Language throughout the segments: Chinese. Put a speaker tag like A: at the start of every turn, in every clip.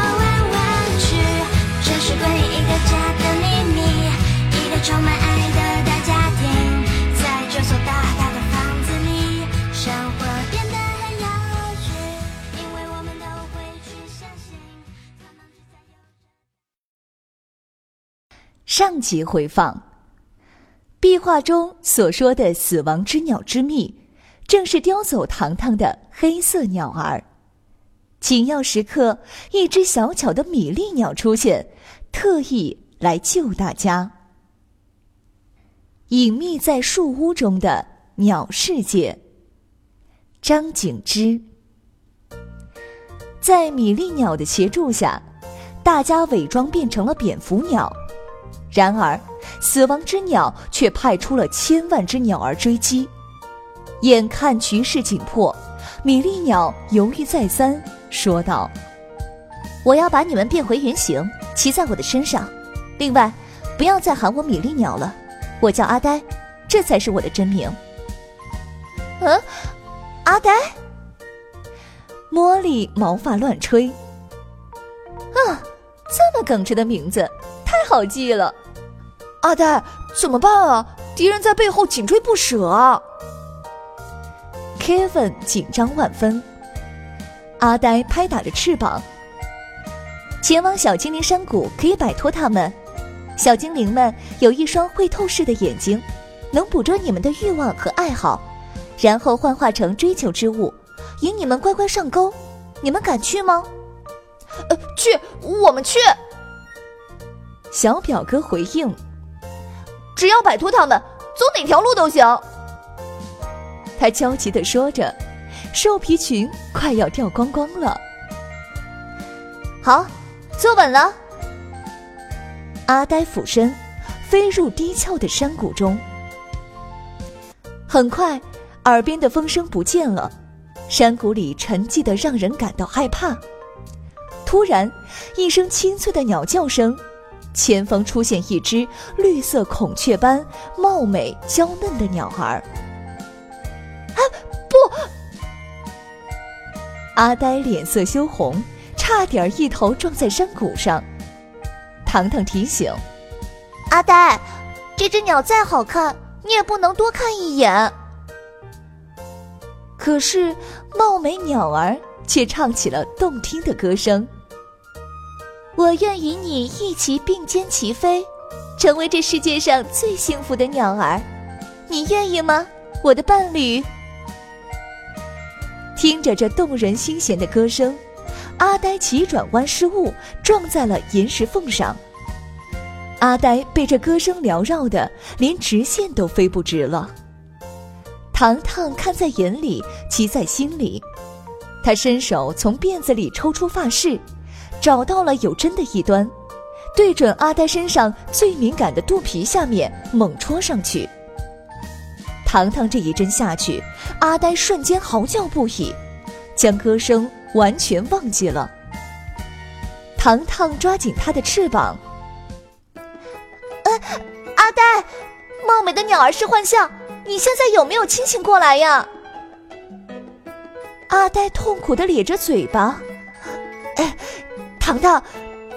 A: 这是关于一个家的秘密，一个充满爱的大家庭，在这所大大的房子里，生活变得很有趣，因为我们都会去相信。
B: 上集回放。壁画中所说的“死亡之鸟”之秘，正是叼走糖糖的黑色鸟儿。紧要时刻，一只小巧的米粒鸟出现，特意来救大家。隐秘在树屋中的鸟世界。张景之在米粒鸟的协助下，大家伪装变成了蝙蝠鸟。然而。死亡之鸟却派出了千万只鸟儿追击，眼看局势紧迫，米粒鸟犹豫再三，说道：“我要把你们变回原形，骑在我的身上。另外，不要再喊我米粒鸟了，我叫阿呆，这才是我的真名。”
A: 嗯，阿呆。
B: 茉莉毛发乱吹。啊，这么耿直的名字，太好记了。
C: 阿呆，怎么办啊？敌人在背后紧追不舍啊
B: ！Kevin 紧张万分。阿呆拍打着翅膀，前往小精灵山谷，可以摆脱他们。小精灵们有一双会透视的眼睛，能捕捉你们的欲望和爱好，然后幻化成追求之物，引你们乖乖上钩。你们敢去吗？
C: 呃，去，我们去。
B: 小表哥回应。
C: 只要摆脱他们，走哪条路都行。
B: 他焦急地说着，兽皮裙快要掉光光了。
A: 好，坐稳了。
B: 阿呆俯身，飞入低峭的山谷中。很快，耳边的风声不见了，山谷里沉寂的让人感到害怕。突然，一声清脆的鸟叫声。前方出现一只绿色孔雀般貌美娇嫩的鸟儿。
C: 啊，不！
B: 阿呆脸色羞红，差点一头撞在山谷上。糖糖提醒：“
A: 阿呆，这只鸟再好看，你也不能多看一眼。”
B: 可是貌美鸟儿却唱起了动听的歌声。我愿与你一起并肩齐飞，成为这世界上最幸福的鸟儿。你愿意吗，我的伴侣？听着这动人心弦的歌声，阿呆急转弯失误，撞在了岩石缝上。阿呆被这歌声缭绕的，连直线都飞不直了。糖糖看在眼里，急在心里，他伸手从辫子里抽出发饰。找到了有针的一端，对准阿呆身上最敏感的肚皮下面猛戳上去。糖糖这一针下去，阿呆瞬间嚎叫不已，将歌声完全忘记了。糖糖抓紧他的翅膀，
A: 呃，阿呆，貌美的鸟儿是幻象，你现在有没有清醒过来呀？
B: 阿呆痛苦的咧着嘴巴，
C: 哎。糖糖，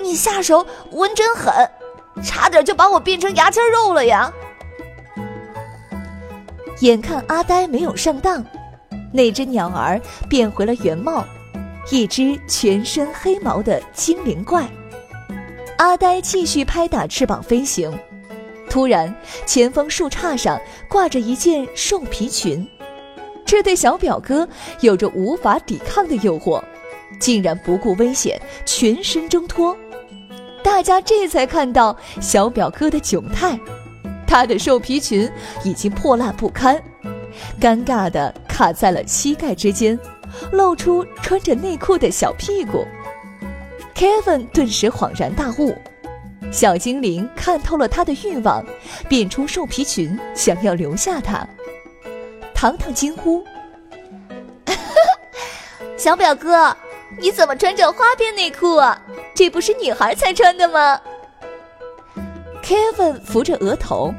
C: 你下手稳真狠，差点就把我变成牙签肉了呀！
B: 眼看阿呆没有上当，那只鸟儿变回了原貌，一只全身黑毛的精灵怪。阿呆继续拍打翅膀飞行，突然前方树杈上挂着一件兽皮裙，这对小表哥有着无法抵抗的诱惑。竟然不顾危险，全身挣脱，大家这才看到小表哥的窘态，他的兽皮裙已经破烂不堪，尴尬的卡在了膝盖之间，露出穿着内裤的小屁股。Kevin 顿时恍然大悟，小精灵看透了他的欲望，变出兽皮裙，想要留下他。糖糖惊呼：“
C: 小表哥，你怎么穿着花边内裤啊？这不是女孩才穿的吗
B: ？”Kevin 扶着额头：“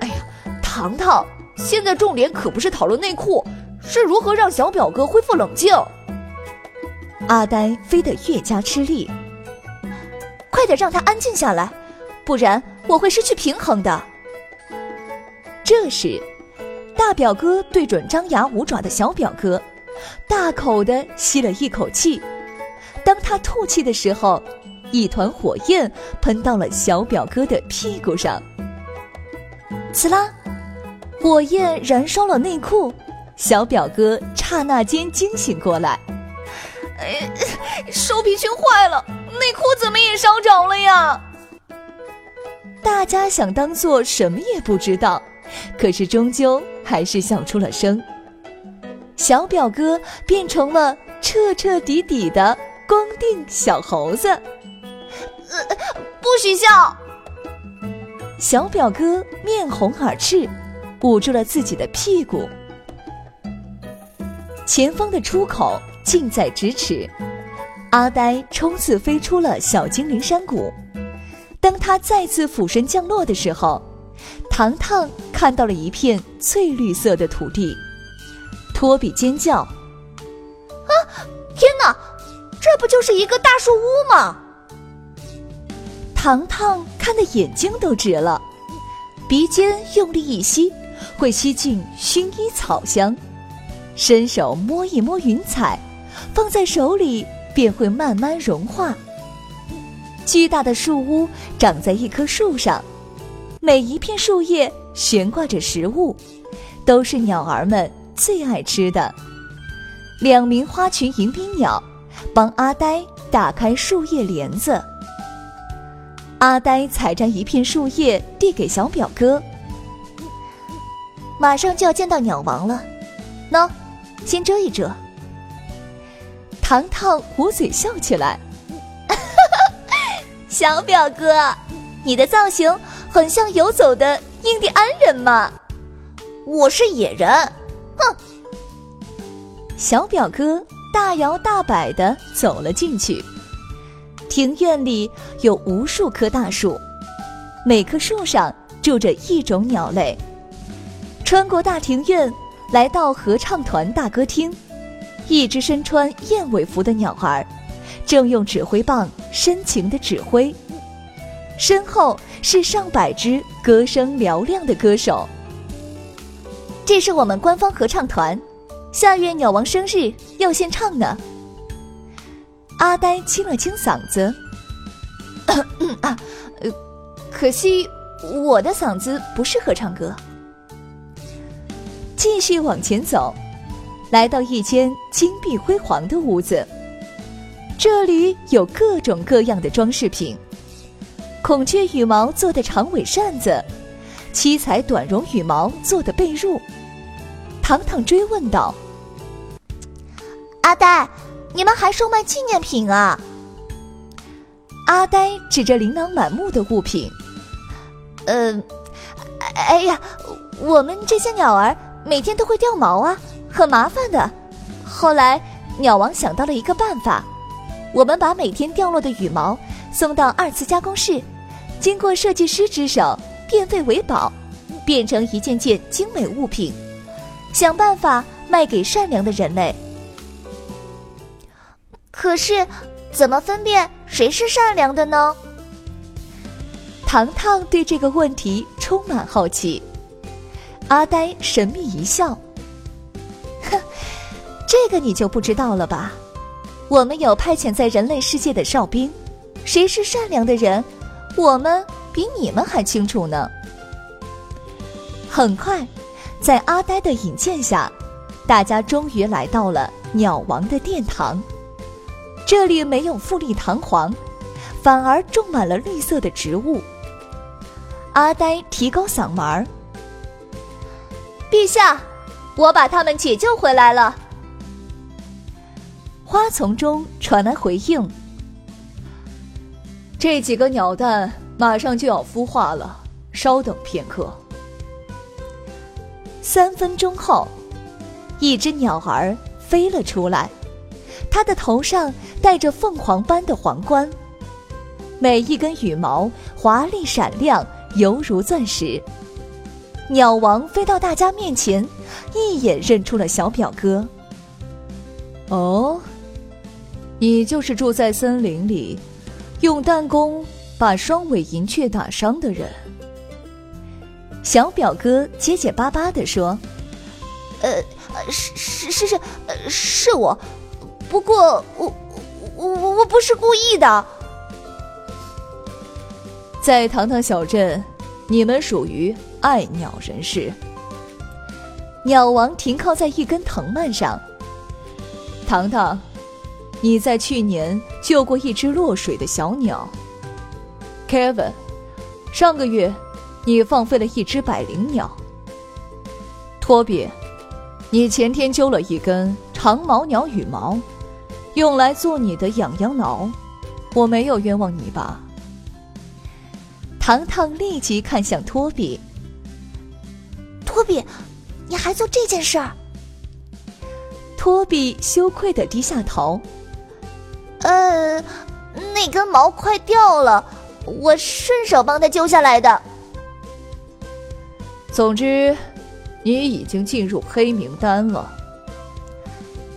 C: 哎呀，糖糖，现在重点可不是讨论内裤，是如何让小表哥恢复冷静。”
B: 阿呆飞得越加吃力，
C: 快点让他安静下来，不然我会失去平衡的。
B: 这时，大表哥对准张牙舞爪的小表哥，大口的吸了一口气。当他吐气的时候，一团火焰喷到了小表哥的屁股上。呲啦，火焰燃烧了内裤，小表哥刹那间惊醒过来。
C: 哎，兽皮裙坏了，内裤怎么也烧着了呀？
B: 大家想当做什么也不知道，可是终究还是笑出了声。小表哥变成了彻彻底底的光腚小猴子，
C: 呃，不许笑！
B: 小表哥面红耳赤，捂住了自己的屁股。前方的出口。近在咫尺，阿呆冲刺飞出了小精灵山谷。当他再次俯身降落的时候，糖糖看到了一片翠绿色的土地。托比尖叫：“
C: 啊，天哪！这不就是一个大树屋吗？”
B: 糖糖看得眼睛都直了，鼻尖用力一吸，会吸进薰衣草香；伸手摸一摸云彩。放在手里便会慢慢融化。巨大的树屋长在一棵树上，每一片树叶悬挂着食物，都是鸟儿们最爱吃的。两名花群迎宾鸟帮阿呆打开树叶帘子。阿呆采摘一片树叶递给小表哥：“
A: 马上就要见到鸟王了，喏，先遮一遮。”
B: 糖糖捂嘴笑起来，
C: 小表哥，你的造型很像游走的印第安人嘛。我是野人，哼！
B: 小表哥大摇大摆的走了进去。庭院里有无数棵大树，每棵树上住着一种鸟类。穿过大庭院，来到合唱团大歌厅。一只身穿燕尾服的鸟儿，正用指挥棒深情的指挥。身后是上百只歌声嘹亮的歌手。
A: 这是我们官方合唱团，下月鸟王生日要献唱呢。
B: 阿呆清了清嗓子，
A: 啊，可惜我的嗓子不适合唱歌。
B: 继续往前走。来到一间金碧辉煌的屋子，这里有各种各样的装饰品：孔雀羽毛做的长尾扇子，七彩短绒羽毛做的被褥。糖糖追问道：“
A: 阿呆，你们还售卖纪念品啊？”
B: 阿呆指着琳琅满目的物品：“
A: 呃，哎呀，我们这些鸟儿每天都会掉毛啊。”很麻烦的，后来鸟王想到了一个办法，我们把每天掉落的羽毛送到二次加工室，经过设计师之手变废为宝，变成一件件精美物品，想办法卖给善良的人类。可是，怎么分辨谁是善良的呢？
B: 糖糖对这个问题充满好奇。阿呆神秘一笑。
A: 哼这个你就不知道了吧？我们有派遣在人类世界的哨兵，谁是善良的人，我们比你们还清楚呢。
B: 很快，在阿呆的引荐下，大家终于来到了鸟王的殿堂。这里没有富丽堂皇，反而种满了绿色的植物。阿呆提高嗓门儿：“
C: 陛下，我把他们解救回来了。”
B: 花丛中传来回应：“
D: 这几个鸟蛋马上就要孵化了，稍等片刻。
B: 三分钟后，一只鸟儿飞了出来，它的头上戴着凤凰般的皇冠，每一根羽毛华丽闪亮，犹如钻石。鸟王飞到大家面前，一眼认出了小表哥。
D: 哦，你就是住在森林里，用弹弓把双尾银雀打伤的人。
B: 小表哥结结巴巴地说：“
E: 呃，是是是是，是我，不过我我我不是故意的。
D: 在糖糖小镇，你们属于爱鸟人士。”
B: 鸟王停靠在一根藤蔓上。
D: 糖糖，你在去年救过一只落水的小鸟。Kevin，上个月。你放飞了一只百灵鸟，托比，你前天揪了一根长毛鸟羽毛，用来做你的痒痒挠，我没有冤枉你吧？
B: 糖糖立即看向托比，
E: 托比，你还做这件事儿？
B: 托比羞愧的低下头，
E: 呃，那根毛快掉了，我顺手帮他揪下来的。
D: 总之，你已经进入黑名单了。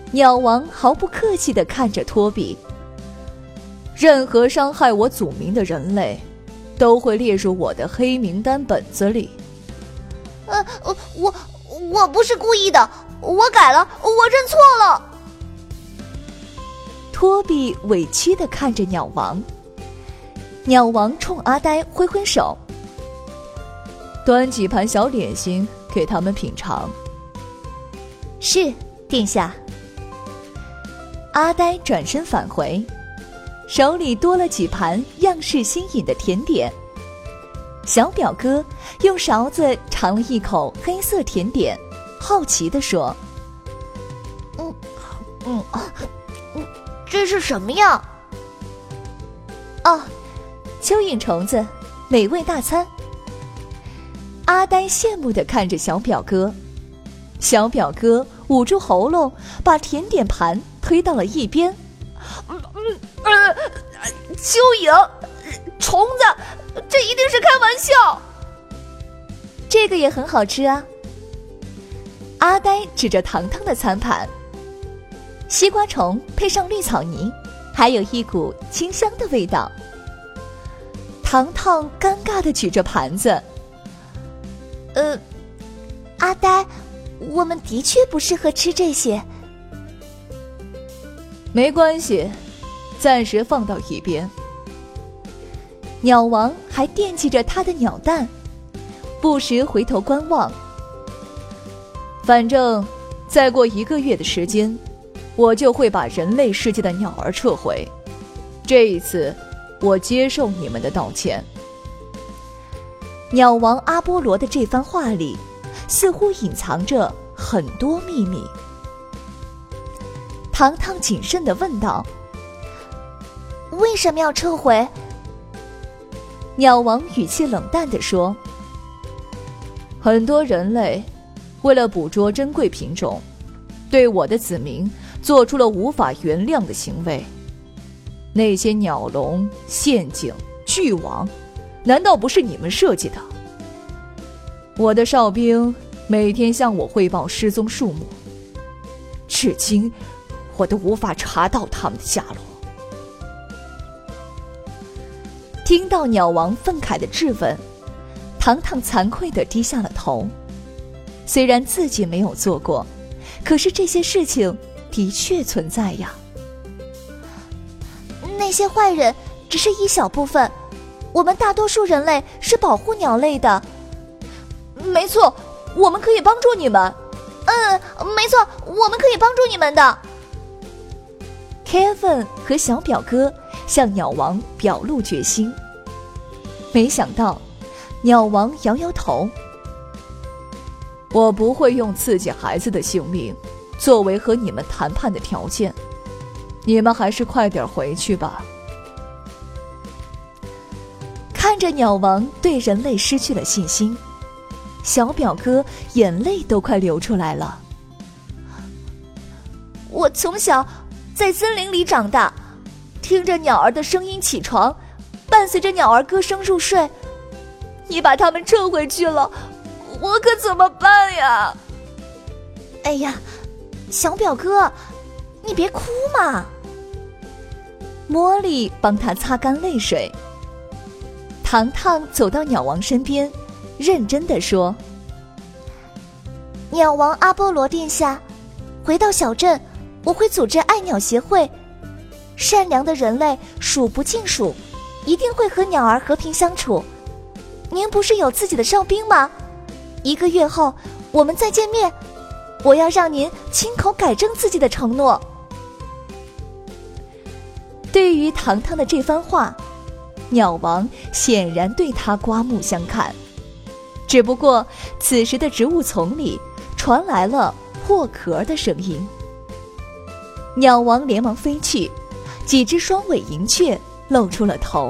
B: 鸟王毫不客气的看着托比。
D: 任何伤害我祖名的人类，都会列入我的黑名单本子里。
E: 呃，我我不是故意的，我改了，我认错了。
B: 托比委屈的看着鸟王。鸟王冲阿呆挥挥手。
D: 端几盘小点心给他们品尝。
B: 是，殿下。阿呆转身返回，手里多了几盘样式新颖的甜点。小表哥用勺子尝了一口黑色甜点，好奇地说：“
E: 嗯，嗯，嗯，这是什么呀？”“
B: 哦，蚯蚓虫子，美味大餐。”阿呆羡慕的看着小表哥，小表哥捂住喉咙，把甜点盘推到了一边。
E: 呃，蚯蚓，虫子，这一定是开玩笑。
B: 这个也很好吃啊。阿呆指着糖糖的餐盘，西瓜虫配上绿草泥，还有一股清香的味道。糖糖尴尬的举着盘子。
E: 呃，阿呆，我们的确不适合吃这些。
D: 没关系，暂时放到一边。
B: 鸟王还惦记着他的鸟蛋，不时回头观望。
D: 反正，再过一个月的时间，我就会把人类世界的鸟儿撤回。这一次，我接受你们的道歉。
B: 鸟王阿波罗的这番话里，似乎隐藏着很多秘密。糖糖谨慎的问道：“
E: 为什么要撤回？”
B: 鸟王语气冷淡的说：“
D: 很多人类为了捕捉珍贵品种，对我的子民做出了无法原谅的行为。那些鸟笼、陷阱、巨网。”难道不是你们设计的？我的哨兵每天向我汇报失踪数目，至今我都无法查到他们的下落。
B: 听到鸟王愤慨的质问，糖糖惭愧的低下了头。虽然自己没有做过，可是这些事情的确存在呀。
E: 那些坏人只是一小部分。我们大多数人类是保护鸟类的，
B: 没错，我们可以帮助你们。
E: 嗯，没错，我们可以帮助你们的。
B: Kevin 和小表哥向鸟王表露决心，没想到鸟王摇摇头：“
D: 我不会用自己孩子的性命作为和你们谈判的条件，你们还是快点回去吧。”
B: 看着鸟王对人类失去了信心，小表哥眼泪都快流出来了。
C: 我从小在森林里长大，听着鸟儿的声音起床，伴随着鸟儿歌声入睡。你把它们撤回去了，我可怎么办呀？
A: 哎呀，小表哥，你别哭嘛。
B: 茉莉帮他擦干泪水。糖糖走到鸟王身边，认真的说：“
A: 鸟王阿波罗殿下，回到小镇，我会组织爱鸟协会。善良的人类数不尽数，一定会和鸟儿和平相处。您不是有自己的哨兵吗？一个月后我们再见面，我要让您亲口改正自己的承诺。”
B: 对于糖糖的这番话。鸟王显然对他刮目相看，只不过此时的植物丛里传来了破壳的声音。鸟王连忙飞去，几只双尾银雀露出了头。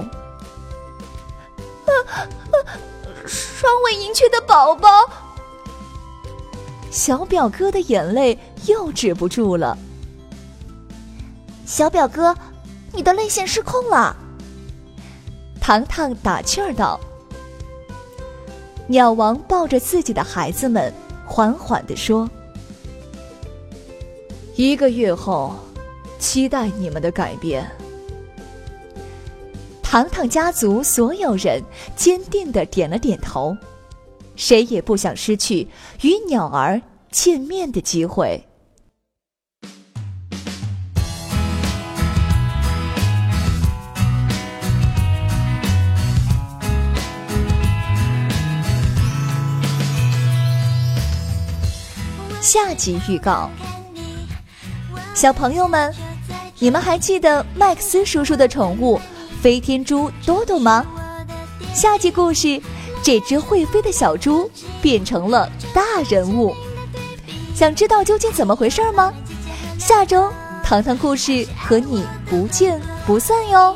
C: 啊啊！双尾银雀的宝宝，
B: 小表哥的眼泪又止不住了。
A: 小表哥，你的泪腺失控了。
B: 糖糖打趣儿道：“鸟王抱着自己的孩子们，缓缓地说：‘一个月后，期待你们的改变。’”糖糖家族所有人坚定的点了点头，谁也不想失去与鸟儿见面的机会。下集预告：小朋友们，你们还记得麦克斯叔叔的宠物飞天猪多多吗？下集故事，这只会飞的小猪变成了大人物，想知道究竟怎么回事吗？下周糖糖故事和你不见不散哟。